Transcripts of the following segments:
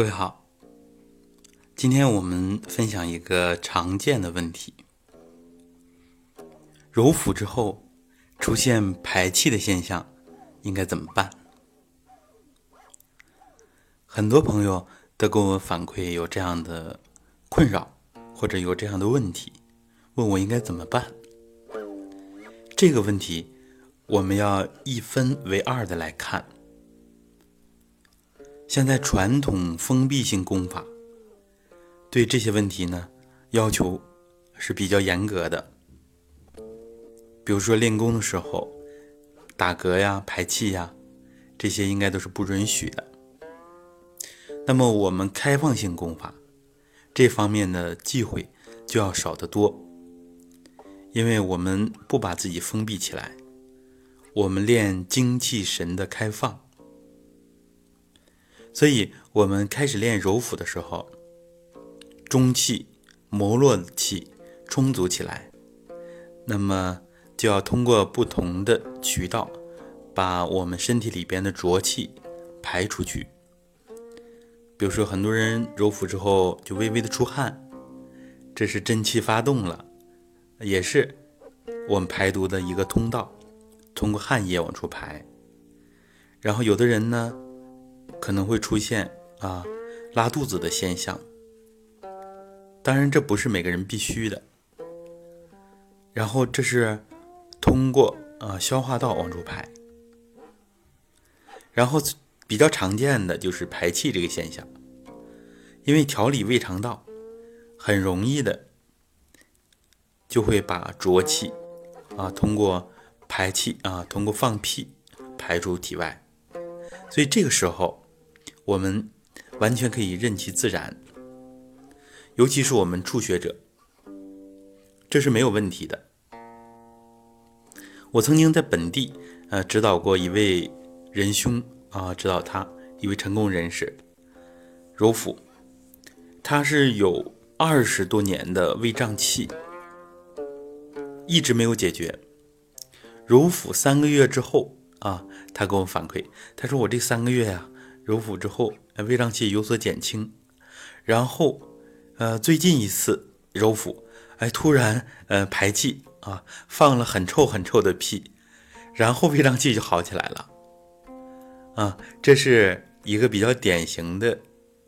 各位好，今天我们分享一个常见的问题：揉腹之后出现排气的现象，应该怎么办？很多朋友都给我反馈有这样的困扰，或者有这样的问题，问我应该怎么办。这个问题我们要一分为二的来看。现在传统封闭性功法对这些问题呢要求是比较严格的，比如说练功的时候打嗝呀、排气呀，这些应该都是不允许的。那么我们开放性功法这方面的忌讳就要少得多，因为我们不把自己封闭起来，我们练精气神的开放。所以，我们开始练揉腹的时候，中气、摩络气充足起来，那么就要通过不同的渠道，把我们身体里边的浊气排出去。比如说，很多人揉腹之后就微微的出汗，这是真气发动了，也是我们排毒的一个通道，通过汗液往出排。然后，有的人呢。可能会出现啊拉肚子的现象，当然这不是每个人必须的。然后这是通过啊消化道往出排，然后比较常见的就是排气这个现象，因为调理胃肠道很容易的就会把浊气啊通过排气啊通过放屁排出体外，所以这个时候。我们完全可以任其自然，尤其是我们初学者，这是没有问题的。我曾经在本地呃指导过一位仁兄啊，指导他一位成功人士揉腹，他是有二十多年的胃胀气，一直没有解决。揉腹三个月之后啊，他给我反馈，他说我这三个月呀。揉腹之后，胃胀气有所减轻，然后，呃，最近一次揉腹，哎，突然，呃，排气啊，放了很臭很臭的屁，然后胃胀气就好起来了，啊，这是一个比较典型的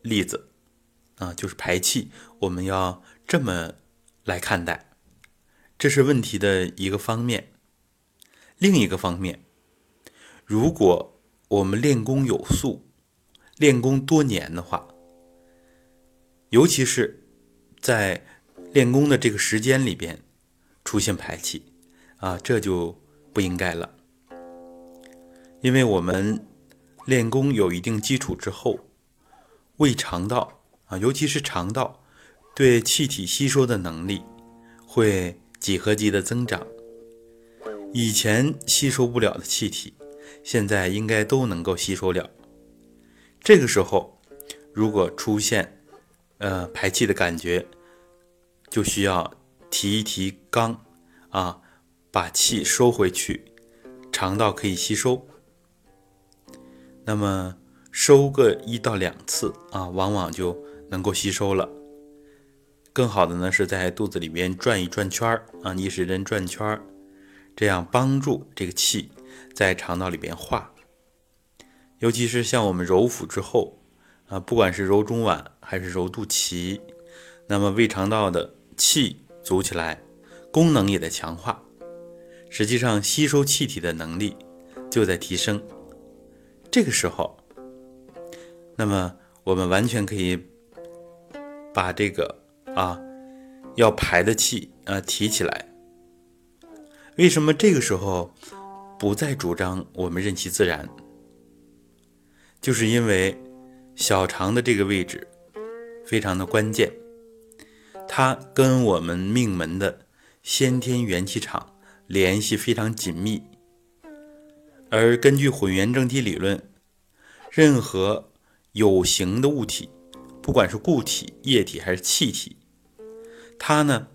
例子，啊，就是排气，我们要这么来看待，这是问题的一个方面，另一个方面，如果我们练功有素。练功多年的话，尤其是在练功的这个时间里边出现排气啊，这就不应该了。因为我们练功有一定基础之后，胃肠道啊，尤其是肠道对气体吸收的能力会几何级的增长。以前吸收不了的气体，现在应该都能够吸收了。这个时候，如果出现呃排气的感觉，就需要提一提肛啊，把气收回去，肠道可以吸收。那么收个一到两次啊，往往就能够吸收了。更好的呢，是在肚子里面转一转圈儿啊，逆时针转圈儿，这样帮助这个气在肠道里边化。尤其是像我们揉腹之后，啊，不管是揉中脘还是揉肚脐，那么胃肠道的气足起来，功能也在强化，实际上吸收气体的能力就在提升。这个时候，那么我们完全可以把这个啊要排的气啊提起来。为什么这个时候不再主张我们任其自然？就是因为小肠的这个位置非常的关键，它跟我们命门的先天元气场联系非常紧密。而根据混元正体理论，任何有形的物体，不管是固体、液体还是气体，它呢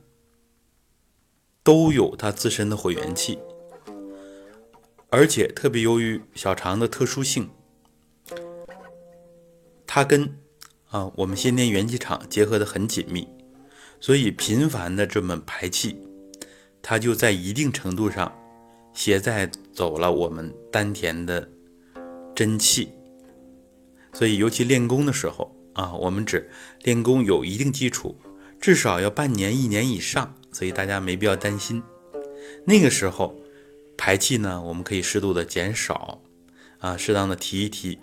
都有它自身的混元气，而且特别由于小肠的特殊性。它跟啊，我们先天元气场结合的很紧密，所以频繁的这么排气，它就在一定程度上携带走了我们丹田的真气。所以，尤其练功的时候啊，我们只练功有一定基础，至少要半年、一年以上，所以大家没必要担心。那个时候排气呢，我们可以适度的减少，啊，适当的提一提，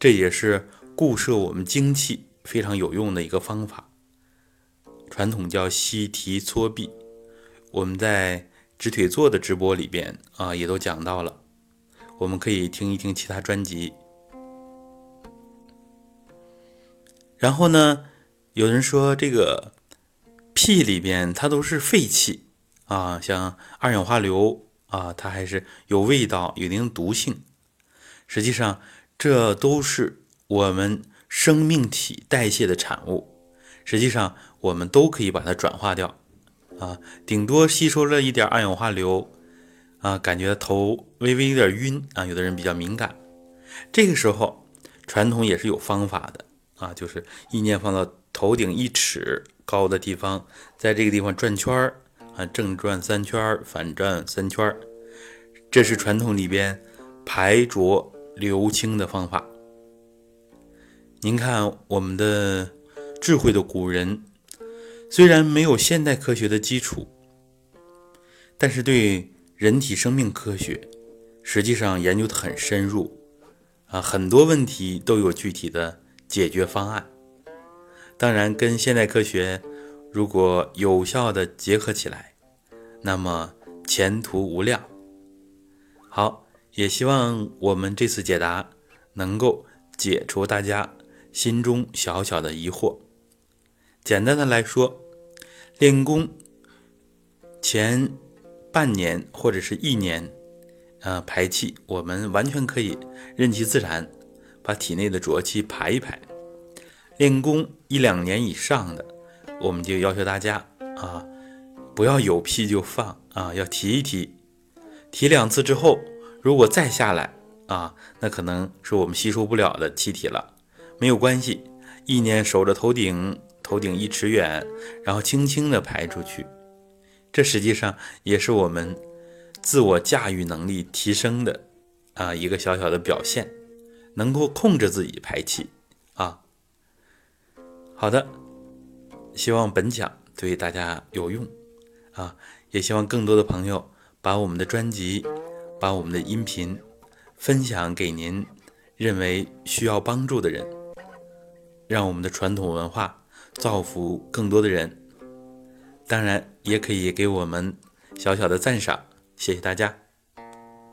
这也是固摄我们精气非常有用的一个方法。传统叫吸提搓臂，我们在直腿坐的直播里边啊，也都讲到了，我们可以听一听其他专辑。然后呢，有人说这个屁里边它都是废气啊，像二氧化硫啊，它还是有味道，有一定毒性。实际上，这都是我们生命体代谢的产物。实际上，我们都可以把它转化掉啊，顶多吸收了一点二氧化硫啊，感觉头微微有点晕啊，有的人比较敏感。这个时候，传统也是有方法的。啊，就是意念放到头顶一尺高的地方，在这个地方转圈儿啊，正转三圈儿，反转三圈儿，这是传统里边排浊流清的方法。您看，我们的智慧的古人，虽然没有现代科学的基础，但是对人体生命科学实际上研究的很深入啊，很多问题都有具体的。解决方案，当然跟现代科学如果有效的结合起来，那么前途无量。好，也希望我们这次解答能够解除大家心中小小的疑惑。简单的来说，练功前半年或者是一年，呃，排气我们完全可以任其自然。把体内的浊气排一排，练功一两年以上的，我们就要求大家啊，不要有屁就放啊，要提一提，提两次之后，如果再下来啊，那可能是我们吸收不了的气体了，没有关系，意念守着头顶，头顶一尺远，然后轻轻的排出去，这实际上也是我们自我驾驭能力提升的啊一个小小的表现。能够控制自己排气啊，好的，希望本讲对大家有用啊，也希望更多的朋友把我们的专辑、把我们的音频分享给您认为需要帮助的人，让我们的传统文化造福更多的人。当然，也可以给我们小小的赞赏，谢谢大家。